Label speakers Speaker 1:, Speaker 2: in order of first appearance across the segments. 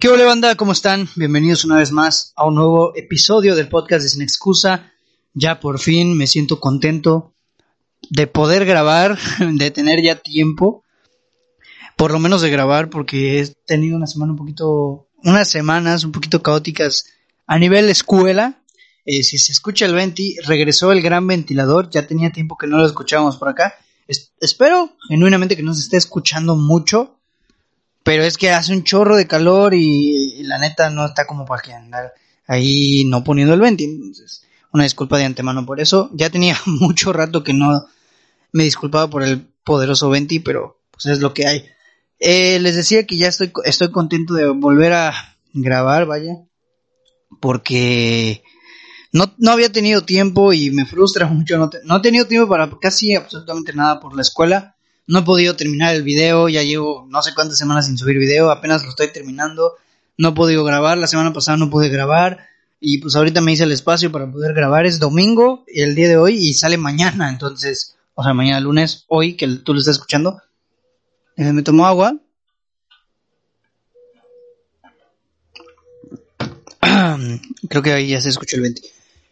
Speaker 1: ¿Qué hola banda? ¿Cómo están? Bienvenidos una vez más a un nuevo episodio del podcast de Sin Excusa. Ya por fin me siento contento de poder grabar, de tener ya tiempo, por lo menos de grabar, porque he tenido una semana un poquito, unas semanas un poquito caóticas a nivel escuela. Eh, si se escucha el venti, regresó el gran ventilador, ya tenía tiempo que no lo escuchábamos por acá. espero genuinamente que nos esté escuchando mucho pero es que hace un chorro de calor y, la neta no está como para que andar ahí no poniendo el venti. Entonces, una disculpa de antemano por eso. Ya tenía mucho rato que no me disculpaba por el poderoso venti, pero pues es lo que hay. Eh, les decía que ya estoy, estoy contento de volver a grabar, vaya. Porque no, no había tenido tiempo y me frustra mucho. No, no he tenido tiempo para casi absolutamente nada por la escuela. No he podido terminar el video, ya llevo no sé cuántas semanas sin subir video, apenas lo estoy terminando. No he podido grabar, la semana pasada no pude grabar. Y pues ahorita me hice el espacio para poder grabar. Es domingo, el día de hoy, y sale mañana. Entonces, o sea, mañana lunes, hoy, que tú lo estás escuchando. Me tomo agua. Creo que ahí ya se escuchó el 20.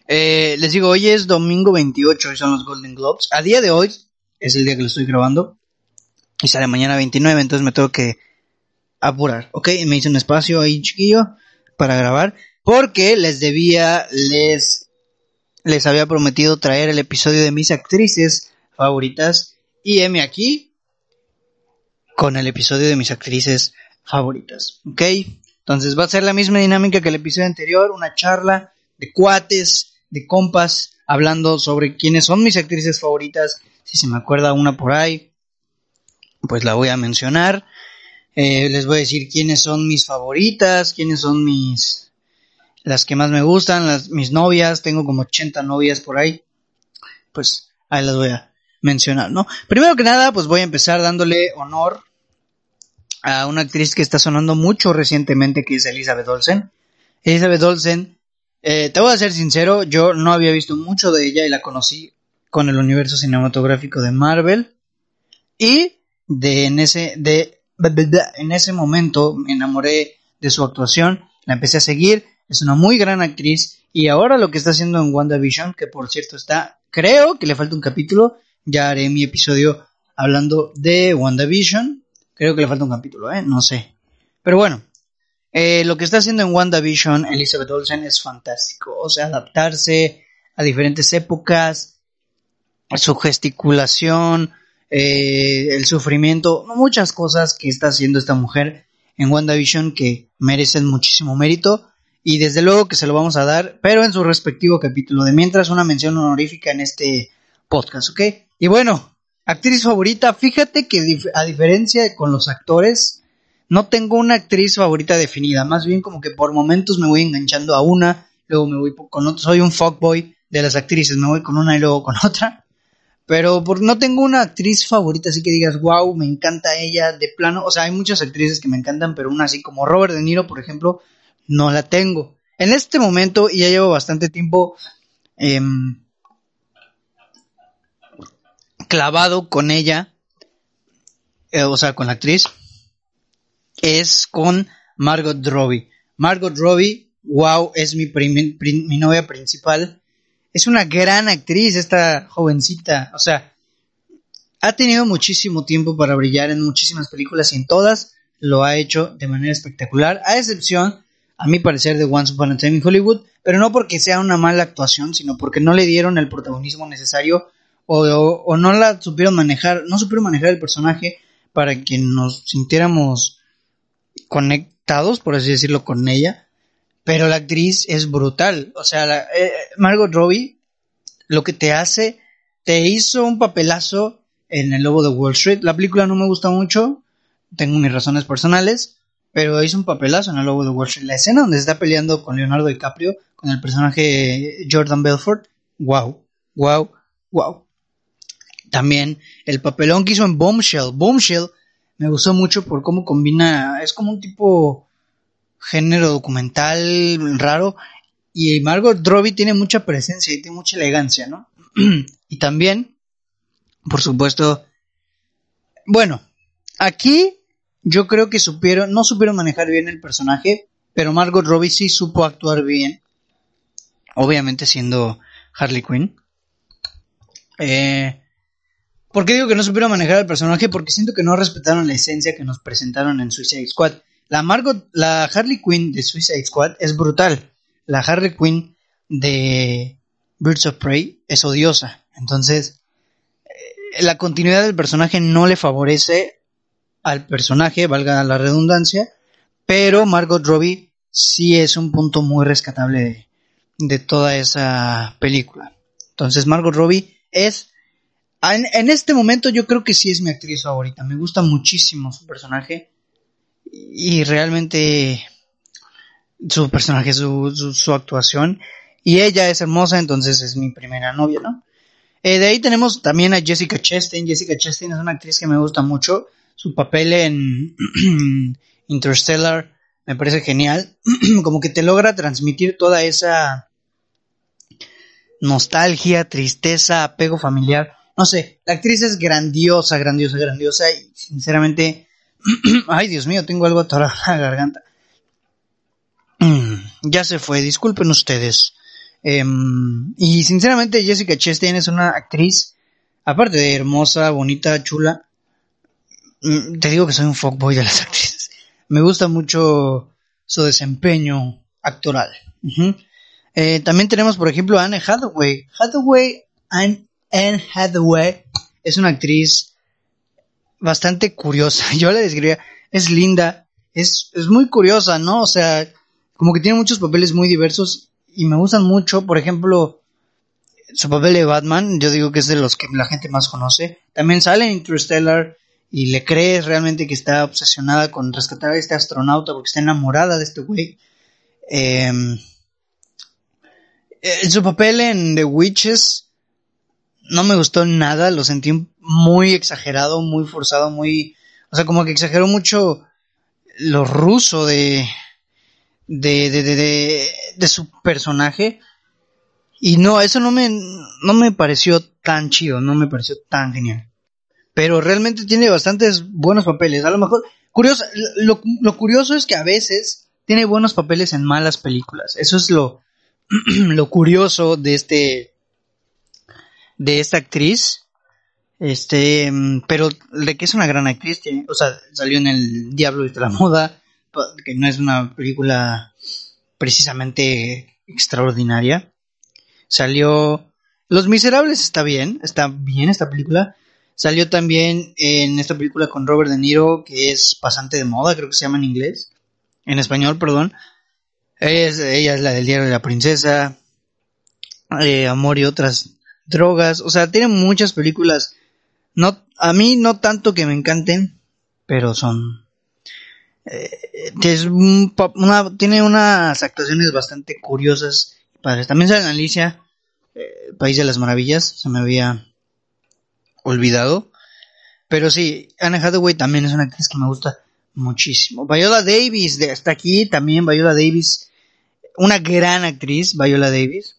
Speaker 1: Eh, les digo, hoy es domingo 28, hoy son los Golden Globes. A día de hoy es el día que lo estoy grabando y sale mañana 29, entonces me tengo que apurar, ¿ok? Me hice un espacio ahí chiquillo para grabar, porque les debía, les, les había prometido traer el episodio de mis actrices favoritas, y M aquí, con el episodio de mis actrices favoritas, ¿ok? Entonces va a ser la misma dinámica que el episodio anterior, una charla de cuates, de compas, hablando sobre quiénes son mis actrices favoritas, si se me acuerda una por ahí, pues la voy a mencionar. Eh, les voy a decir quiénes son mis favoritas, quiénes son mis las que más me gustan, las mis novias, tengo como 80 novias por ahí. Pues ahí las voy a mencionar, ¿no? Primero que nada, pues voy a empezar dándole honor a una actriz que está sonando mucho recientemente, que es Elizabeth Olsen. Elizabeth Olsen, eh, te voy a ser sincero, yo no había visto mucho de ella y la conocí con el universo cinematográfico de Marvel. Y de en ese de en ese momento me enamoré de su actuación, la empecé a seguir, es una muy gran actriz y ahora lo que está haciendo en WandaVision, que por cierto está, creo que le falta un capítulo, ya haré mi episodio hablando de WandaVision, creo que le falta un capítulo, ¿eh? no sé. Pero bueno, eh, lo que está haciendo en WandaVision Elizabeth Olsen es fantástico, o sea, adaptarse a diferentes épocas, su gesticulación, eh, el sufrimiento, muchas cosas que está haciendo esta mujer en WandaVision que merecen muchísimo mérito y desde luego que se lo vamos a dar, pero en su respectivo capítulo. De mientras una mención honorífica en este podcast, ¿ok? Y bueno, actriz favorita, fíjate que a diferencia con los actores, no tengo una actriz favorita definida, más bien como que por momentos me voy enganchando a una, luego me voy con otra, soy un fuckboy de las actrices, me voy con una y luego con otra. Pero por, no tengo una actriz favorita, así que digas, wow, me encanta ella de plano. O sea, hay muchas actrices que me encantan, pero una así como Robert De Niro, por ejemplo, no la tengo. En este momento, y ya llevo bastante tiempo em, clavado con ella, eh, o sea, con la actriz, es con Margot Robbie. Margot Robbie, wow, es mi, mi novia principal es una gran actriz esta jovencita, o sea, ha tenido muchísimo tiempo para brillar en muchísimas películas y en todas lo ha hecho de manera espectacular, a excepción, a mi parecer, de Once Upon a Time Hollywood, pero no porque sea una mala actuación, sino porque no le dieron el protagonismo necesario o, no la supieron manejar, no supieron manejar el personaje para que nos sintiéramos conectados, por así decirlo, con ella. Pero la actriz es brutal. O sea, la, eh, Margot Robbie lo que te hace, te hizo un papelazo en El Lobo de Wall Street. La película no me gusta mucho, tengo mis razones personales, pero hizo un papelazo en El Lobo de Wall Street. La escena donde está peleando con Leonardo DiCaprio, con el personaje Jordan Belfort, wow, wow, wow. También el papelón que hizo en Bombshell. Bombshell me gustó mucho por cómo combina, es como un tipo género documental raro. Y Margot Robbie tiene mucha presencia y tiene mucha elegancia, ¿no? y también, por supuesto, bueno, aquí yo creo que supieron, no supieron manejar bien el personaje, pero Margot Robbie sí supo actuar bien. Obviamente siendo Harley Quinn. Eh, ¿Por qué digo que no supieron manejar el personaje? Porque siento que no respetaron la esencia que nos presentaron en Suicide Squad. La Margot, la Harley Quinn de Suicide Squad es brutal. La Harley Quinn de Birds of Prey es odiosa. Entonces, eh, la continuidad del personaje no le favorece al personaje, valga la redundancia, pero Margot Robbie sí es un punto muy rescatable de, toda esa película. Entonces, Margot Robbie es en, este momento yo creo que sí es mi actriz favorita. Me gusta muchísimo su personaje. Y realmente su personaje, su, su, actuación. Y ella es hermosa, entonces es mi primera novia, ¿no? Eh, de ahí tenemos también a Jessica Chastain. Jessica Chastain es una actriz que me gusta mucho. Su papel en Interstellar me parece genial. Como que te logra transmitir toda esa nostalgia, tristeza, apego familiar no sé, la actriz es grandiosa, grandiosa, grandiosa y sinceramente, ay Dios mío, tengo algo atorado en la garganta. Mm, ya se fue, disculpen ustedes. Em, y sinceramente Jessica Chastain es una actriz, aparte de hermosa, bonita, chula, mm, te digo que soy un fuckboy de las actrices. Me gusta mucho su desempeño actoral. Eh, también tenemos, por ejemplo, a Anne Hathaway. Hathaway, Anne Anne Hathaway es una actriz bastante curiosa. Yo la describiría, es linda, es, es muy curiosa, ¿no? O sea, como que tiene muchos papeles muy diversos y me gustan mucho. Por ejemplo, su papel de Batman, yo digo que es de los que la gente más conoce. También sale en Interstellar y le crees realmente que está obsesionada con rescatar a este astronauta porque está enamorada de este güey. Em, eh, su papel en The Witches no me gustó nada, lo sentí muy exagerado, muy forzado, muy... O sea, como que exageró mucho lo ruso de... de, de, de, de, su personaje. Y no, eso no me, no me pareció tan chido, no me pareció tan genial. Pero realmente tiene bastantes buenos papeles. A lo mejor, curioso, lo, lo curioso es que a veces tiene buenos papeles en malas películas. Eso es lo, lo curioso de este, de esta actriz. Este, mm, pero de que es una gran actriz, o sea, salió en El Diablo de la Moda, que no es una película precisamente extraordinaria. Salió Los Miserables está bien, está bien esta película. Salió también en esta película con Robert De Niro, que es Pasante de Moda, creo que se llama en inglés. En español, perdón. ella es la del Diario de la Princesa. Eh, Amor y otras drogas, o sea, tiene muchas películas, no, a mí no tanto que me encanten, pero son, eh, tiene unas actuaciones bastante curiosas padres. También sale Alicia, eh, País de las Maravillas, se me había olvidado. Pero sí, Anne Hathaway también es una actriz que me gusta muchísimo. Viola Davis, de hasta aquí también Viola Davis, una gran actriz, Viola Davis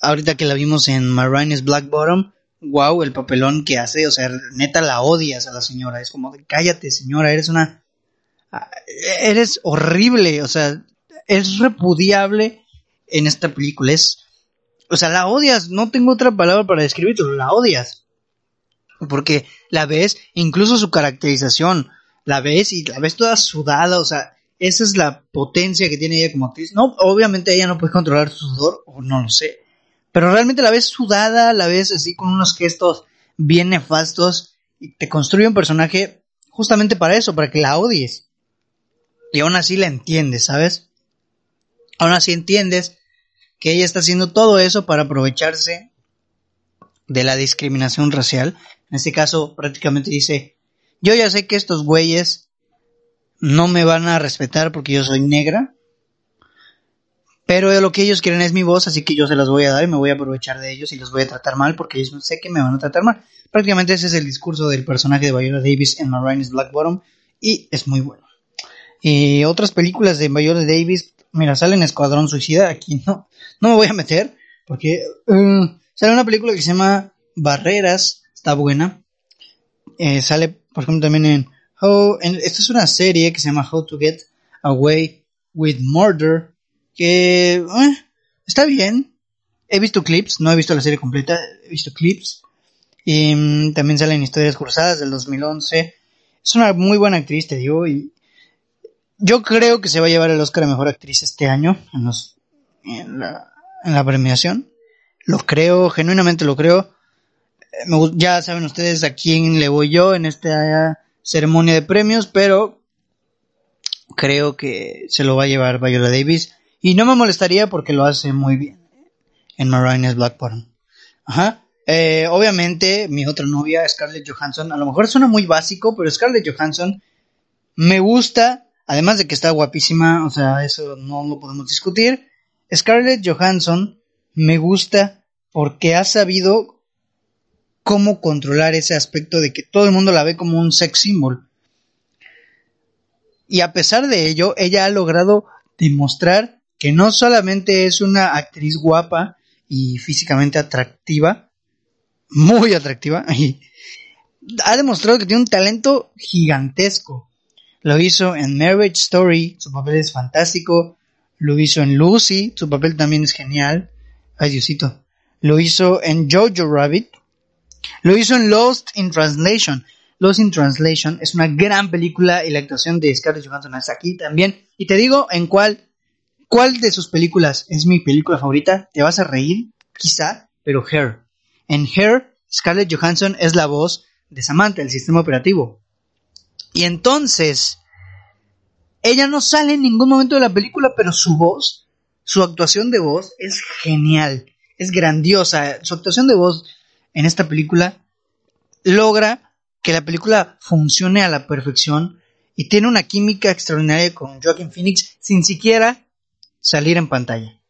Speaker 1: ahorita que la vimos en Marines Black Bottom, wow, el papelón que hace, o sea, neta la odias a la señora, es como, cállate señora, eres una, ah, eres horrible, o sea, es repudiable en esta película, es, o sea, la odias, no tengo otra palabra para describirlo, la odias, porque la ves, incluso su caracterización, la ves y la ves toda sudada, o sea, esa es la potencia que tiene ella como actriz. No, obviamente ella no puede controlar su sudor, o no lo sé, pero realmente la ves sudada, la ves así con unos gestos bien nefastos y te construye un personaje justamente para eso, para que la odies. Y aún así la entiendes, ¿sabes? Aún así entiendes que ella está haciendo todo eso para aprovecharse de la discriminación racial. En este caso prácticamente dice, yo ya sé que estos güeyes no me van a respetar porque yo soy negra, pero lo que ellos quieren es mi voz, así que yo se las voy a dar y me voy a aprovechar de ellos y los voy a tratar mal porque ellos sé que me van a tratar mal. Prácticamente ese es el discurso del personaje de Viola Davis en Marines Black Bottom y es muy bueno. Y otras películas de Viola Davis, mira, sale en Escuadrón Suicida, aquí no, no me voy a meter porque uh, sale una película que se llama Barreras, está buena. Eh, sale, por ejemplo, también en How, esta es una serie que se llama How to Get Away with Murder, que eh, está bien. He visto clips, no he visto la serie completa, he visto clips. Y mm, también salen historias cruzadas del 2011. Es una muy buena actriz, te digo, y yo creo que se va a llevar el Oscar a Mejor Actriz este año en, los, en, la, en la premiación. Lo creo, genuinamente lo creo. Eh, ya saben ustedes a quién le voy yo en esta ceremonia de premios, pero creo que se lo va a llevar Viola Davis. Y no me molestaría porque lo hace muy bien en Marines Blackburn. Ajá. Eh, obviamente, mi otra novia, Scarlett Johansson, a lo mejor suena muy básico, pero Scarlett Johansson me gusta, además de que está guapísima, o sea, eso no lo podemos discutir. Scarlett Johansson me gusta porque ha sabido cómo controlar ese aspecto de que todo el mundo la ve como un sex symbol. Y a pesar de ello, ella ha logrado demostrar que no solamente es una actriz guapa y físicamente atractiva, muy atractiva, y ha demostrado que tiene un talento gigantesco. Lo hizo en Marriage Story, su papel es fantástico. Lo hizo en Lucy, su papel también es genial. Ay, Diosito. Lo hizo en Jojo Rabbit. Lo hizo en Lost in Translation. Lost in Translation es una gran película y la actuación de Scarlett Johansson es aquí también. Y te digo en cuál, cuál de sus películas es mi película favorita. Te vas a reír, quizá, pero Hair. En Hair, Scarlett Johansson es la voz de Samantha, el sistema operativo. Y entonces, ella no sale en ningún momento de la película, pero su voz, su actuación de voz es genial, es grandiosa. Su actuación de voz en esta película logra que la película funcione a la perfección y tiene una química extraordinaria con Joaquin Phoenix sin siquiera salir en pantalla.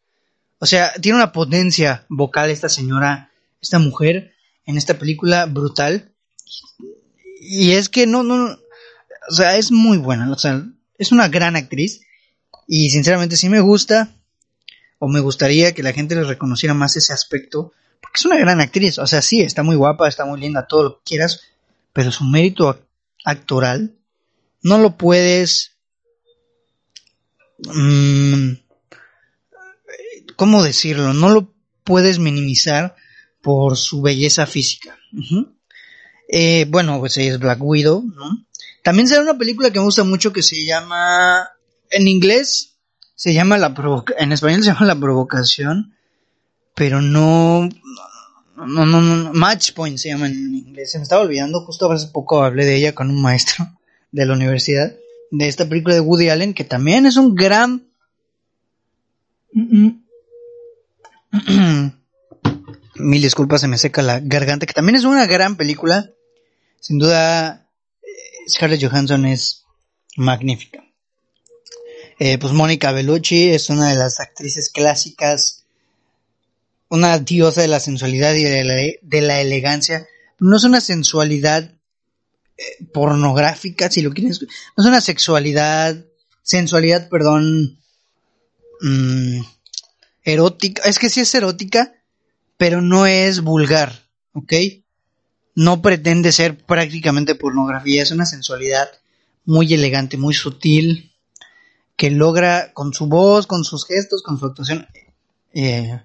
Speaker 1: O sea, tiene una potencia vocal esta señora, esta mujer en esta película brutal. Y es que no, no, o sea, es muy buena, o sea, es una gran actriz y sinceramente sí me gusta o me gustaría que la gente le reconociera más ese aspecto porque es una gran actriz, o sea, sí, está muy guapa, está muy linda, todo lo que quieras, pero su mérito actoral no lo puedes mmm, ¿cómo decirlo? No lo puedes minimizar por su belleza física. eh, bueno, pues es Black Widow, ¿no? También será una película que me gusta mucho que se llama, en inglés se llama la en español se llama la provocación, pero no, no, no, no, Match Point se llama en inglés. Se me estaba olvidando, justo hace poco hablé de ella con un maestro de la universidad, de esta película de Woody Allen, que también es un gran... Mil disculpas, se me seca la garganta, que también es una gran película. Sin duda, Scarlett Johansson es magnífica. Eh, pues Mónica Bellucci es una de las actrices clásicas, una diosa de la sensualidad y de la, elegancia. No es una sensualidad eh, pornográfica, si lo quieres. No es una sexualidad, sensualidad, perdón, mm, erótica. Es que sí es erótica, pero no es vulgar, ¿ok? no pretende ser prácticamente pornografía, es una sensualidad muy elegante, muy sutil, que logra con su voz, con sus gestos, con su actuación, eh,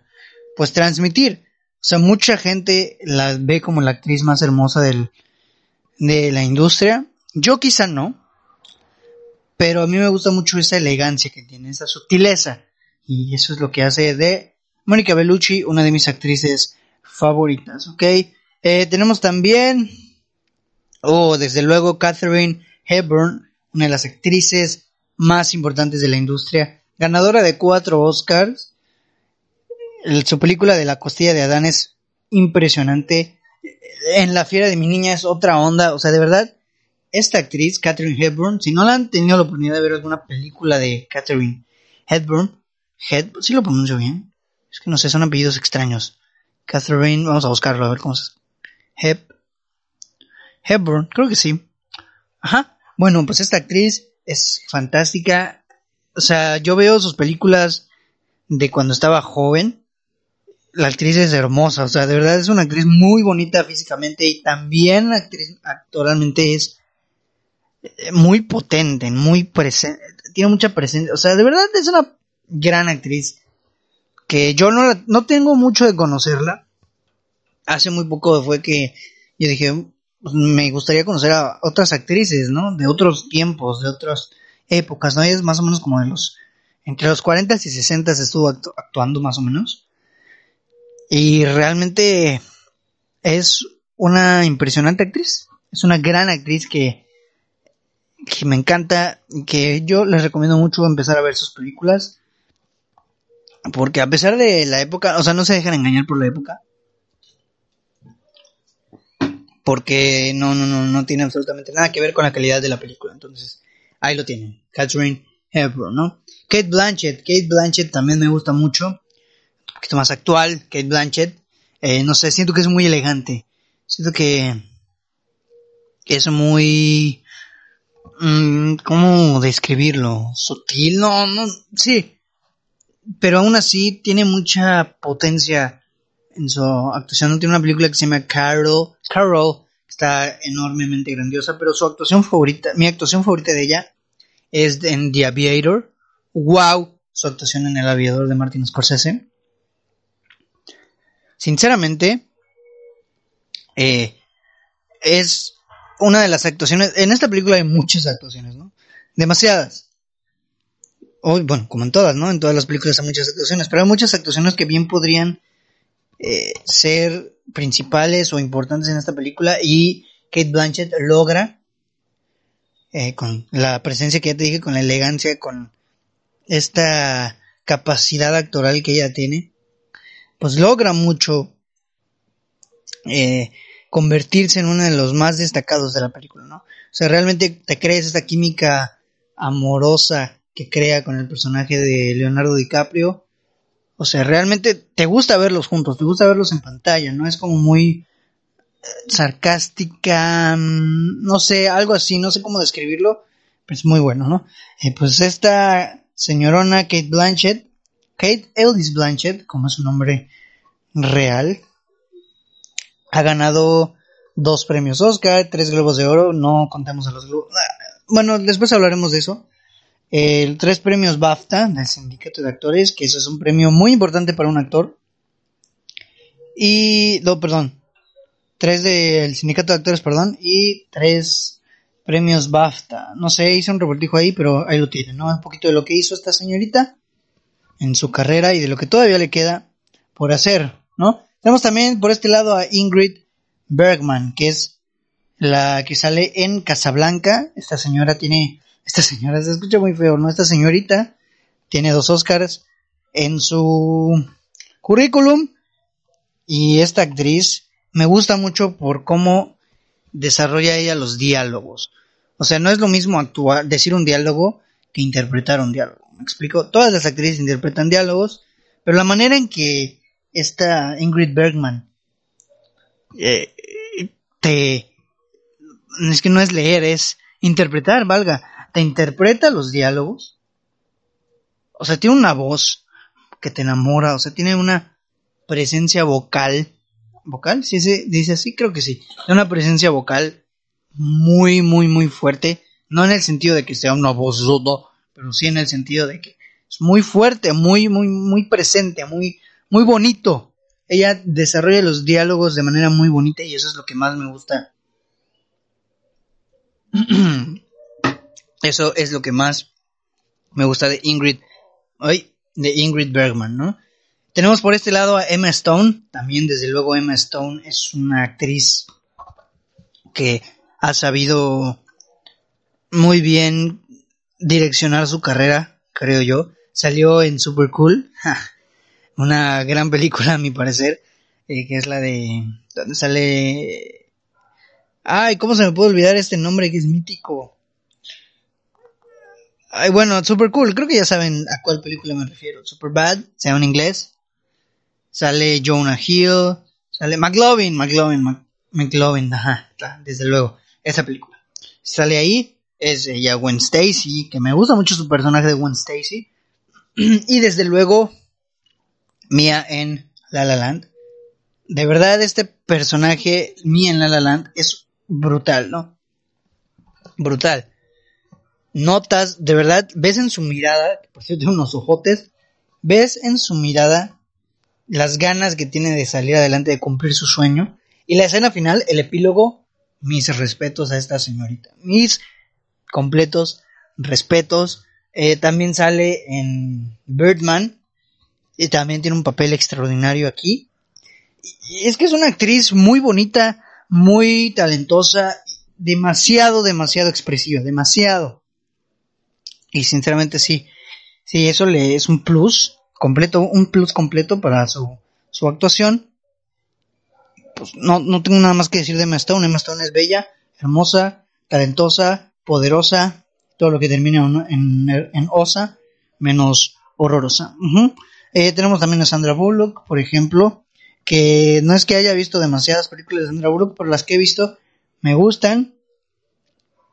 Speaker 1: pues transmitir. O sea, mucha gente la ve como la actriz más hermosa del, de la industria. Yo quizá no, pero a mí me gusta mucho esa elegancia que tiene, esa sutileza. Y eso es lo que hace de Mónica Bellucci una de mis actrices favoritas, ¿ok? Eh, tenemos también, oh, desde luego, Catherine Hepburn, una de las actrices más importantes de la industria, ganadora de cuatro Oscars. su película de La costilla de Adán es impresionante. En La fiera de mi niña es otra onda. O sea, de verdad, esta actriz, Catherine Hepburn, si no la han tenido la oportunidad de ver alguna película de Catherine Hepburn, Head, si lo pronuncio bien. Es que no sé, son apellidos extraños. Catherine, vamos a buscarlo a ver cómo se Hep, Hepburn, creo que sí. Ajá. Bueno, pues esta actriz es fantástica. O sea, yo veo sus películas de cuando estaba joven. La actriz es hermosa, o sea, de verdad es una actriz muy bonita físicamente y también actriz actoralmente es eh, muy potente, muy presente, tiene mucha presencia, o sea, de verdad es una gran actriz que yo no, no tengo mucho de conocerla. Hace muy poco fue que yo dije, me gustaría conocer a otras actrices, ¿no? De otros tiempos, de otras épocas, ¿no? Es más o menos como de los, entre los 40 y 60 estuvo actuando más o menos. Y realmente es una impresionante actriz. Es una gran actriz que, que me encanta, que yo les recomiendo mucho empezar a ver sus películas. Porque a pesar de la época, o sea, no se dejan engañar por la época. Porque no, no, no, no tiene absolutamente nada que ver con la calidad de la película. Entonces, ahí lo tienen. Catherine Hepburn, ¿no? Kate Blanchett. Kate Blanchett también me gusta mucho. Un poquito más actual. Kate Blanchett. Eh, no sé, siento que es muy elegante. Siento que es muy... Mm, ¿Cómo describirlo? Sutil, no, no, sí pero aún así tiene mucha potencia en su actuación. Tiene una película que se llama Carol, Carol, está enormemente grandiosa, pero su actuación favorita, mi actuación favorita de ella es en The Aviator. Wow, su actuación en El Aviador de Martin Scorsese. Sinceramente, eh, es una de las actuaciones. En esta película hay muchas actuaciones, ¿no? Demasiadas bueno, como en todas, ¿no? En todas las películas hay muchas actuaciones, pero hay muchas actuaciones que bien podrían eh, ser principales o importantes en esta película y Kate Blanchett logra, eh, con la presencia que ya te dije, con la elegancia, con esta capacidad actoral que ella tiene, pues logra mucho eh, convertirse en uno de los más destacados de la película, ¿no? O sea, realmente te crees esta química amorosa que crea con el personaje de Leonardo DiCaprio. O sea, realmente te gusta verlos juntos, te gusta verlos en pantalla, ¿no? Es como muy eh, sarcástica, mm, no sé, algo así, no sé cómo describirlo, pero es muy bueno, ¿no? Eh, pues esta señorona Kate Blanchett, Kate Ellis Blanchett, como es su nombre real, ha ganado dos premios Oscar, tres globos de oro, no contamos a los globos. Ah, bueno, después hablaremos de eso el tres premios BAFTA del Sindicato de Actores, que eso es un premio muy importante para un actor. Y, no, perdón, tres del Sindicato de Actores, perdón, y tres premios BAFTA. No sé, hice un revoltijo ahí, pero ahí lo tienen, ¿no? Un poquito de lo que hizo esta señorita en su carrera y de lo que todavía le queda por hacer, ¿no? Tenemos también por este lado a Ingrid Bergman, que es la que sale en Casablanca. Esta señora tiene esta señora se escucha muy feo, ¿no? Esta señorita tiene dos Oscars en su currículum y esta actriz me gusta mucho por cómo desarrolla ella los diálogos. O sea, no es lo mismo actuar, decir un diálogo que interpretar un diálogo. ¿Me explico? Todas las actrices interpretan diálogos, pero la manera en que esta Ingrid Bergman eh, te... Es que no es leer, es interpretar, valga te interpreta los diálogos. O sea, tiene una voz que te enamora, o sea, tiene una presencia vocal. ¿Vocal? ¿Sí se dice así? Creo que sí. Tiene una presencia vocal muy, muy, muy fuerte. No en el sentido de que sea una voz rudo, pero sí en el sentido de que es muy fuerte, muy, muy, muy presente, muy, muy bonito. Ella desarrolla los diálogos de manera muy bonita y eso es lo que más me gusta Eso es lo que más me gusta de Ingrid, de Ingrid Bergman, ¿no? Tenemos por este lado a Emma Stone, también desde luego Emma Stone es una actriz que ha sabido muy bien direccionar su carrera, creo yo. Salió en Super Cool, una gran película a mi parecer, eh, que es la de donde sale Ay, ¿cómo se me puede olvidar este nombre que es mítico? Ay, bueno, super cool. Creo que ya saben a cuál película me refiero. Super Bad, sea en inglés. Sale Jonah Hill. Sale McLovin, McLovin, McLovin, ajá, desde luego. Esa película. Sale ahí. Es ella Gwen Stacy, que me gusta mucho su personaje de Gwen Stacy. y desde luego, Mia en La La Land. De verdad, este personaje, Mia en La La Land, es brutal, ¿no? Brutal notas, de verdad, ves en su mirada, por cierto, tiene unos ojotes, ves en su mirada las ganas que tiene de salir adelante, de cumplir su sueño. Y la escena final, el epílogo, mis respetos a esta señorita. Mis completos respetos. Eh, también sale en Birdman. Y también tiene un papel extraordinario aquí. Es que es una actriz muy bonita, muy talentosa, demasiado, demasiado expresiva, demasiado. Y sinceramente sí, sí, eso le es un plus completo, un plus completo para su, su actuación. Pues no, no tengo nada más que decir de Emma Stone. Emma Stone es bella, hermosa, talentosa, poderosa, todo lo que termina en, en, osa, menos horrorosa. Eh, tenemos también a Sandra Bullock, por ejemplo, que no es que haya visto demasiadas películas de Sandra Bullock, pero las que he visto me gustan.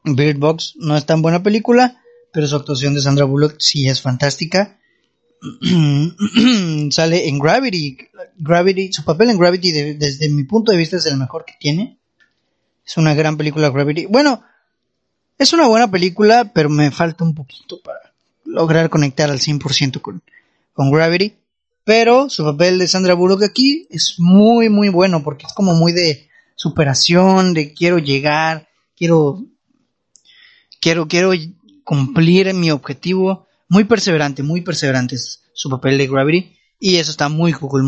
Speaker 1: Bird Box no es tan buena película, pero su actuación de Sandra Bullock sí es fantástica. Sale en Gravity. Gravity, su papel en Gravity desde mi punto de vista es el mejor que tiene. Es una gran película Gravity. Bueno, es una buena película, pero me falta un poquito para lograr conectar al 100% con, con Gravity. Pero su papel de Sandra Bullock aquí es muy, muy bueno porque es como muy de superación, de quiero llegar, quiero, quiero, quiero cumplir mi objetivo. Muy perseverante, muy perseverante es su papel de Gravity. Y eso está muy cool.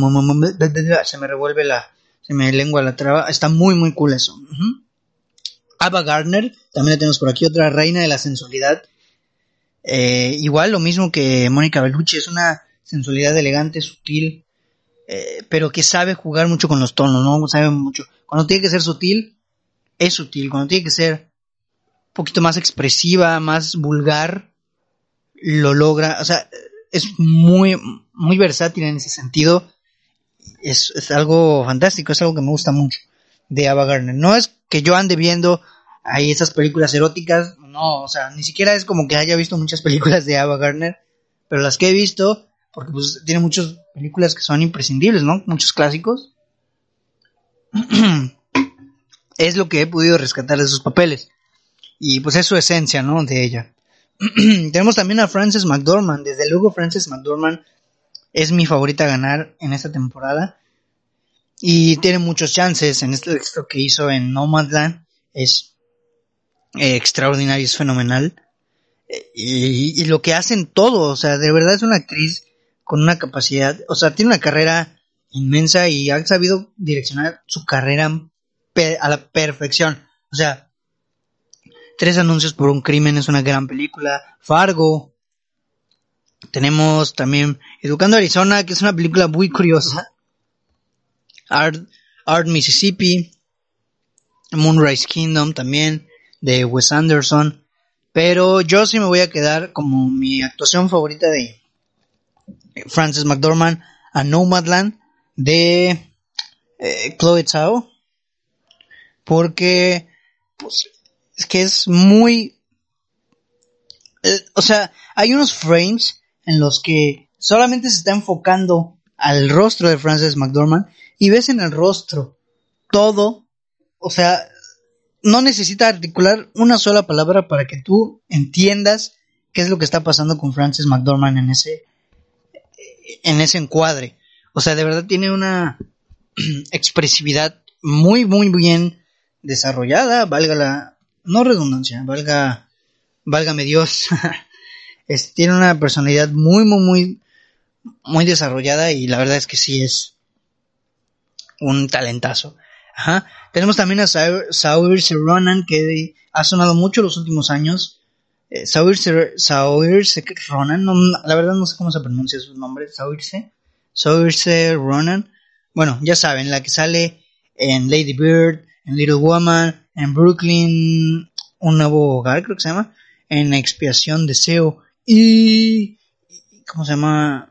Speaker 1: Se me revuelve la, se me lengua la traba. Está muy, muy cool eso. Ava Gardner, también la tenemos por aquí, otra reina de la sensualidad. Eh, igual lo mismo que Mónica Bellucci, es una sensualidad elegante, sutil, eh, pero que sabe jugar mucho con los tonos, ¿no? Sabe mucho. Cuando tiene que ser sutil, es sutil. Cuando tiene que ser poquito más expresiva, más vulgar, lo logra. O sea, es muy, muy versátil en ese sentido. Es, es algo fantástico, es algo que me gusta mucho de Ava Gardner. No es que yo ande viendo ahí esas películas eróticas, no, o sea, ni siquiera es como que haya visto muchas películas de Ava Gardner, pero las que he visto, porque pues tiene muchas películas que son imprescindibles, ¿no? Muchos clásicos. es lo que he podido rescatar de sus papeles. Y pues es su esencia, ¿no? De ella. Tenemos también a Frances McDormand. Desde luego Frances McDormand es mi favorita a ganar en esta temporada. Y tiene muchos chances en este texto que hizo en Nomadland. Es eh, extraordinario, es fenomenal. y, lo que hacen todo, o sea, de verdad es una actriz con una capacidad, o sea, tiene una carrera inmensa y ha sabido direccionar su carrera a la perfección. O sea, Tres anuncios por un crimen es una gran película. Fargo. Tenemos también Educando Arizona, que es una película muy curiosa. Art, Art Mississippi, Moonrise Kingdom también, de Wes Anderson. Pero yo sí me voy a quedar como mi actuación favorita de Frances McDormand a Nomadland de eh, Chloe Zhao. Porque pues, es que es muy... Eh, o sea, hay unos frames en los que solamente se está enfocando al rostro de Frances McDormand y ves en el rostro todo, o sea, no necesita articular una sola palabra para que tú entiendas qué es lo que está pasando con Frances McDormand en ese en ese encuadre. O sea, de verdad tiene una expresividad muy muy bien desarrollada, valga la no redundancia, valga válgame Dios. tiene una personalidad muy muy muy muy desarrollada y la verdad es que sí es un talentazo. Ajá. Tenemos también a Saoirse Ronan, que ha sonado mucho los últimos años. Eh, Saoirse, Ronan, la verdad no sé cómo se pronuncia su nombre, Saoirse. Saoirse Ronan. Bueno, ya saben, la que sale en Lady Bird, en Little Woman, en Brooklyn, Un Nuevo Hogar, creo que se llama, en Expiación, Deseo y... ¿Cómo se llama?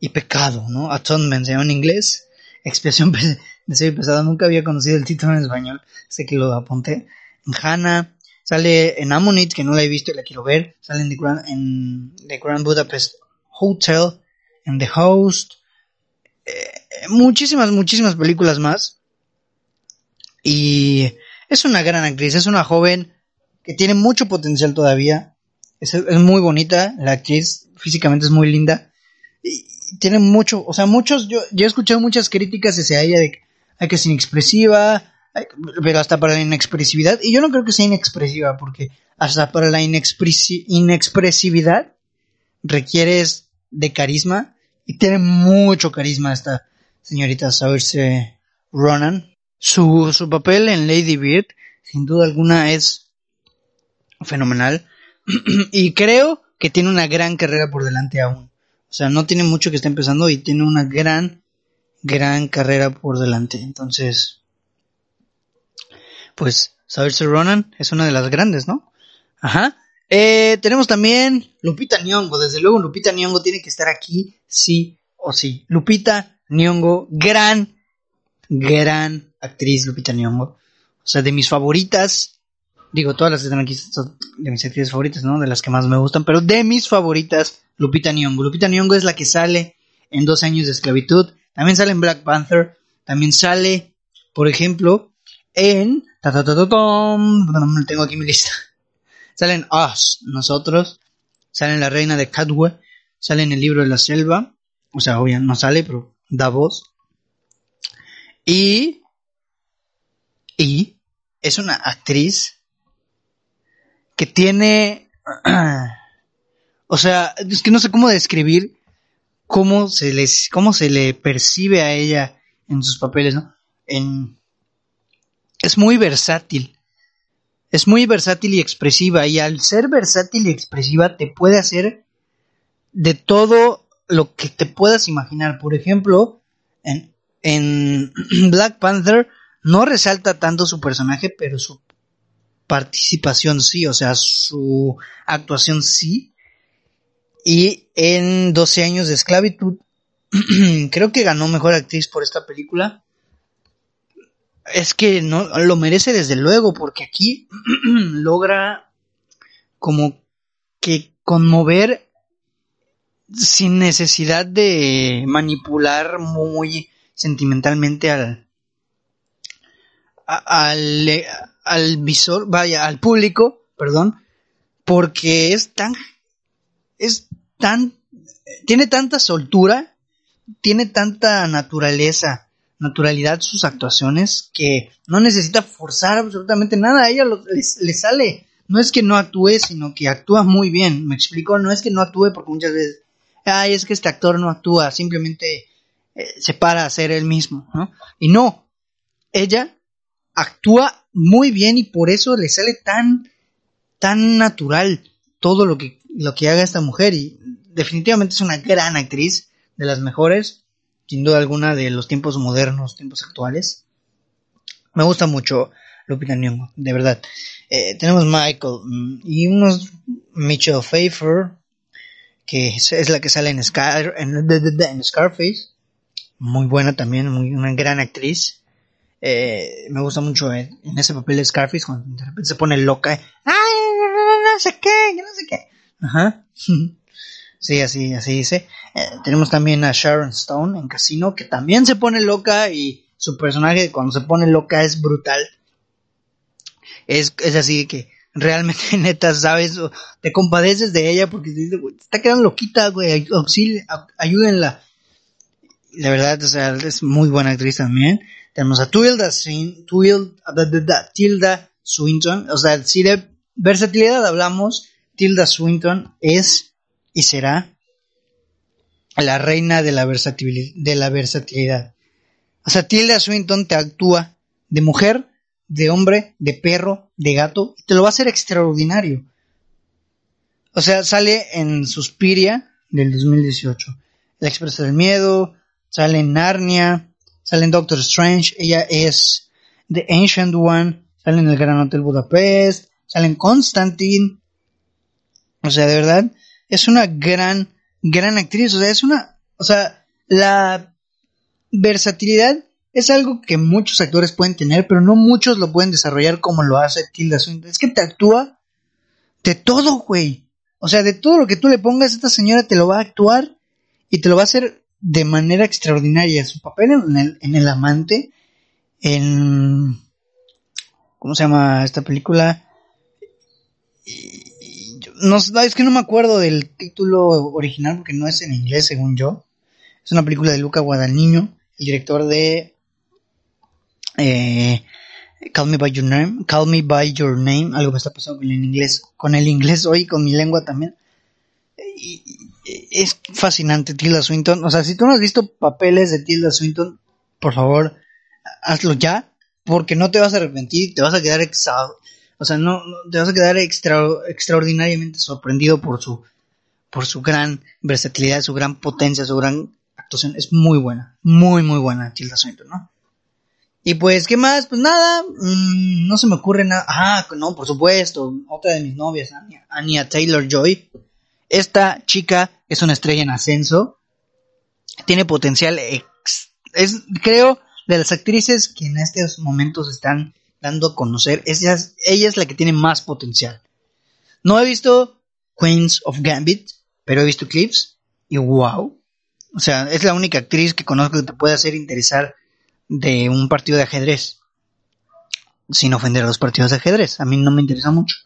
Speaker 1: Y Pecado, ¿no? Atonement se llama en inglés. Expiación de ser pesado. Nunca había conocido el título en español. Sé que lo apunté. En Hannah. Sale en Ammonite, que no la he visto y la quiero ver. Sale en The Grand, en The Grand Budapest Hotel. En The Host. Eh, muchísimas, muchísimas películas más. Y es una gran actriz. Es una joven que tiene mucho potencial todavía. Es, muy bonita, la actriz físicamente es muy linda. Y tiene mucho, o sea, muchos, yo, he escuchado muchas críticas hacia ella de ay, que es inexpresiva, pero hasta para la inexpresividad. Y yo no creo que sea inexpresiva, porque hasta para la inexpresi- inexpresividad requieres de carisma. Y tiene mucho carisma esta señorita Saoirse Ronan. Su, su papel en Lady Bird, sin duda alguna, es fenomenal. y creo que tiene una gran carrera por delante aún. O sea, no tiene mucho que está empezando y tiene una gran, gran carrera por delante. Entonces, pues, Saoirse Ronan es una de las grandes, ¿no? Ajá. Eh, tenemos también Lupita Nyong'o. Desde luego, Lupita Nyong'o tiene que estar aquí, sí o sí. Lupita Nyong'o, gran, gran actriz Lupita Nyong'o. O sea, de mis favoritas. Digo, todas las que están aquí son de mis actrices favoritas, ¿no? De las que más me gustan. Pero de mis favoritas, Lupita Nyong'o. Lupita Nyong'o es la que sale en 12 años de esclavitud. También sale en Black Panther. También sale, por ejemplo, en... tengo aquí mi lista. Salen Us, nosotros. Salen La Reina de Cadwe. Sale en el libro de la selva. O sea, obviamente no sale, pero da voz. Y... Y... Es una actriz que tiene... o sea, es que no sé cómo describir cómo se les, cómo se le percibe a ella en sus papeles, ¿no? En, es muy versátil. Es muy versátil y expresiva. Y al ser versátil y expresiva te puede hacer de todo lo que te puedas imaginar. Por ejemplo, en, en Black Panther no resalta tanto su personaje, pero su participación sí, o sea, su actuación sí. Y en 12 años de esclavitud, creo que ganó mejor actriz por esta película. Es que no lo merece desde luego, porque aquí logra como que conmover sin necesidad de manipular muy sentimentalmente al, al, eh, al visor, vaya, al público, perdón, porque es tan, es tan, tiene tanta soltura, tiene tanta naturaleza, naturalidad sus actuaciones que no necesita forzar absolutamente nada, a ella le sale. No es que no actúe, sino que actúa muy bien. Me explico, no es que no actúe porque muchas veces, ay, es que este actor no actúa, simplemente eh, se para a ser él mismo, ¿no? Y no, ella actúa muy bien y por eso le sale tan, tan natural todo lo que, lo que haga esta mujer y definitivamente es una gran actriz, de las mejores, sin duda alguna de los tiempos modernos, tiempos actuales. Me gusta mucho Lupita Nyong'o, de verdad. Eh, tenemos Michael mm, y unos Michelle Pfeiffer, que es, la que sale en, Scar, en Scarface, muy buena también, muy, una gran actriz. Eh, me gusta mucho eh, en ese papel de Scarface cuando de repente se pone loca. eh, Ay, no, sé qué, no sé qué. Ajá. Sí, así, así dice. Eh, tenemos también a Sharon Stone en Casino, que también se pone loca y su personaje cuando se pone loca es brutal. Es, es así que realmente neta, sabes, te compadeces de ella porque "Güey, está quedando loquita, güey, ay- auxili- a- ayúdenla. La verdad, es muy buena actriz también. Tenemos a Tilda, Swinton, o sea, si de versatilidad hablamos, Tilda Swinton es y será la reina de la versatilidad. O sea, Tilda Swinton te actúa de mujer, de hombre, de perro, de gato, y te lo va a hacer extraordinario. O sea, sale en Suspiria del 2018. La Expresa del Miedo, sale en Narnia, sale en Doctor Strange, ella es The Ancient One, sale en el Gran Hotel Budapest, sale en Constantine. O sea, de verdad, es una gran, gran actriz. O sea, es una, o sea, la versatilidad es algo que muchos actores pueden tener, pero no muchos lo pueden desarrollar como lo hace Tilda Swinton. Es que te actúa de todo, güey. O sea, de todo lo que tú le pongas, esta señora te lo va a actuar y te lo va a hacer de manera extraordinaria. Su papel en el, en el amante, en... ¿Cómo se llama esta película? No, es que no me acuerdo del título original porque no es en inglés, según yo. Es una película de Luca Guadagnino, el director de eh, Call Me by Your Name, Call Me by Your Name, algo que está pasando con el inglés, con el inglés hoy, con mi lengua también. Y, es fascinante Tilda Swinton, o sea, si tú no has visto papeles de Tilda Swinton, por favor, hazlo ya, porque no te vas a arrepentir, te vas a quedar exhausto o sea, no, te vas a quedar extraordinariamente sorprendido por su, por su gran versatilidad, su gran potencia, su gran actuación. Es muy buena, muy, muy buena Tilda Swinton, ¿no? Y pues, ¿qué más? Pues nada, mm, no se me ocurre nada. Ah, no, por supuesto, otra de mis novias, Anya, Taylor Joy. Esta chica es una estrella en ascenso. Tiene potencial, es, creo, de las actrices que en estos momentos están dando a conocer, ella es, ella es la que tiene más potencial. No he visto Queens of Gambit, pero he visto clips y wow. O sea, es la única actriz que conozco que te puede hacer interesar de un partido de ajedrez. Sin ofender a los partidos de ajedrez. A mí no me interesa mucho.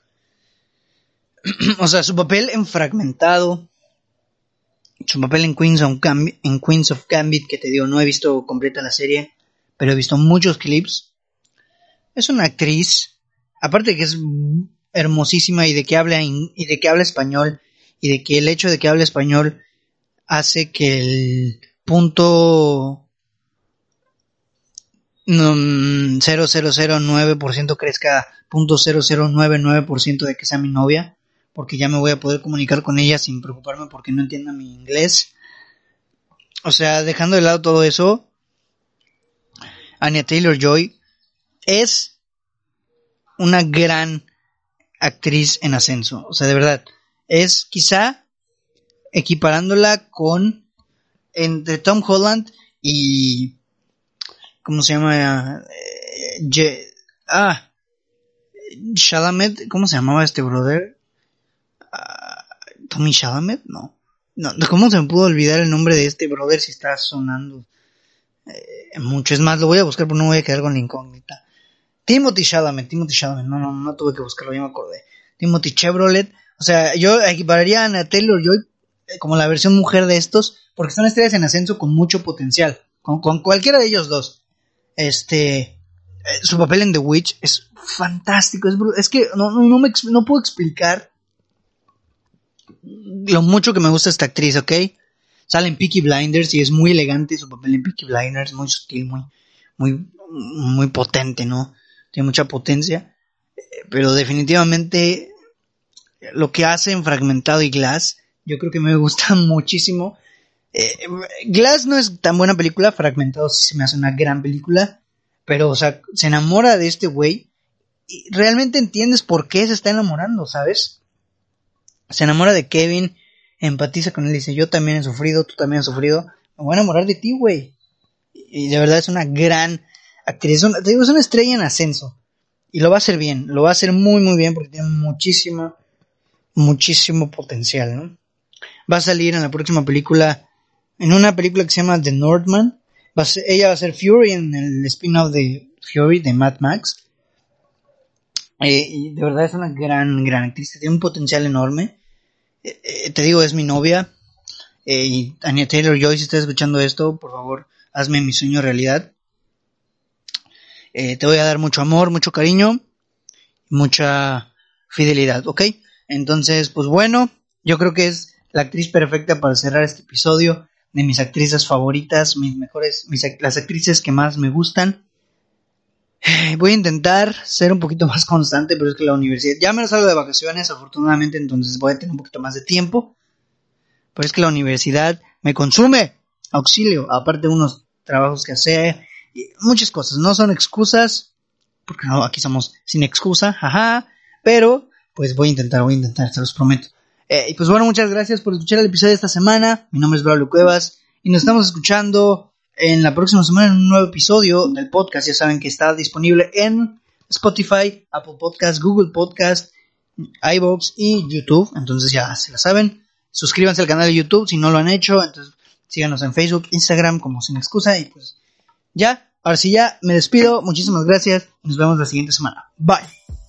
Speaker 1: o sea, su papel en Fragmentado. Su papel en Queens, of Gambit, en Queens of Gambit, que te digo, no he visto completa la serie, pero he visto muchos clips es una actriz, aparte de que es hermosísima y de que habla y de que habla español y de que el hecho de que hable español hace que el punto 0009% crezca punto .0099% de que sea mi novia, porque ya me voy a poder comunicar con ella sin preocuparme porque no entienda mi inglés. O sea, dejando de lado todo eso, Anya Taylor Joy es una gran actriz en ascenso. O sea, de verdad, es quizá equiparándola con entre Tom Holland y ¿cómo se llama? Eh, ah, Shalamet, ¿cómo se llamaba este brother? Tommy Shalamet, no. No, ¿cómo se me pudo olvidar el nombre de este brother si está sonando eh, mucho? Es más, lo voy a buscar, pero no voy a quedar con la incógnita. Timothy Chalamet, Timothy Chalamet, no, no, no tuve que buscarlo, ya me acordé. Timothy Chevrolet, o sea, yo equipararía a Taylor Joy eh, como la versión mujer de estos, porque son estrellas en ascenso con mucho potencial, con, cualquiera de ellos dos. Este, eh, su papel en The Witch es fantástico, es, es que no, no, me, no puedo explicar lo mucho que me gusta esta actriz, ¿ok? Sale en Peaky Blinders y es muy elegante su papel en Peaky Blinders, muy sutil, muy, muy, muy potente, ¿no? tiene mucha potencia, pero definitivamente lo que hace en Fragmentado y Glass, yo creo que me gusta muchísimo. Eh, Glass no es tan buena película, Fragmentado sí se me hace una gran película, pero, o sea, se enamora de este güey y realmente entiendes por qué se está enamorando, ¿sabes? Se enamora de Kevin, empatiza con él, dice, yo también he sufrido, tú también has sufrido, me voy a enamorar de ti, güey. Y de verdad es una gran actriz. te digo, es una estrella en ascenso. Y lo va a hacer bien, lo va a hacer muy, muy bien porque tiene muchísimo, muchísimo potencial, ¿no? Va a salir en la próxima película, en una película que se llama The Northman. Ella va a ser Fury en el spin-off de Fury de Mad Max. Eh, y de verdad es una gran, gran actriz, tiene un potencial enorme. Eh, eh, te digo, es mi novia. y Anya Taylor Joy, si estás escuchando esto, por favor, hazme mi sueño realidad. Eh, te voy a dar mucho amor, mucho cariño, mucha fidelidad, ¿ok? Entonces, pues bueno, yo creo que es la actriz perfecta para cerrar este episodio de mis actrices favoritas, mis mejores, mis, las actrices que más me gustan. Voy a intentar ser un poquito más constante, pero es que la universidad, ya me salgo de vacaciones, afortunadamente, entonces voy a tener un poquito más de tiempo. Pero es que la universidad me consume auxilio, aparte de unos trabajos que hacer muchas cosas, no son excusas, porque no, aquí somos sin excusa, jaja, pero pues voy a intentar, voy a intentar, se los prometo. Eh, y pues bueno, muchas gracias por escuchar el episodio de esta semana, mi nombre es Braulio Cuevas y nos estamos escuchando en la próxima semana en un nuevo episodio del podcast, ya saben que está disponible en Spotify, Apple Podcast, Google Podcast, iVoox y YouTube, entonces ya se la saben. Suscríbanse al canal de YouTube si no lo han hecho, entonces síganos en Facebook, Instagram como sin excusa y pues ya, ahora sí ya, me despido. Muchísimas gracias. Nos vemos la siguiente semana. Bye.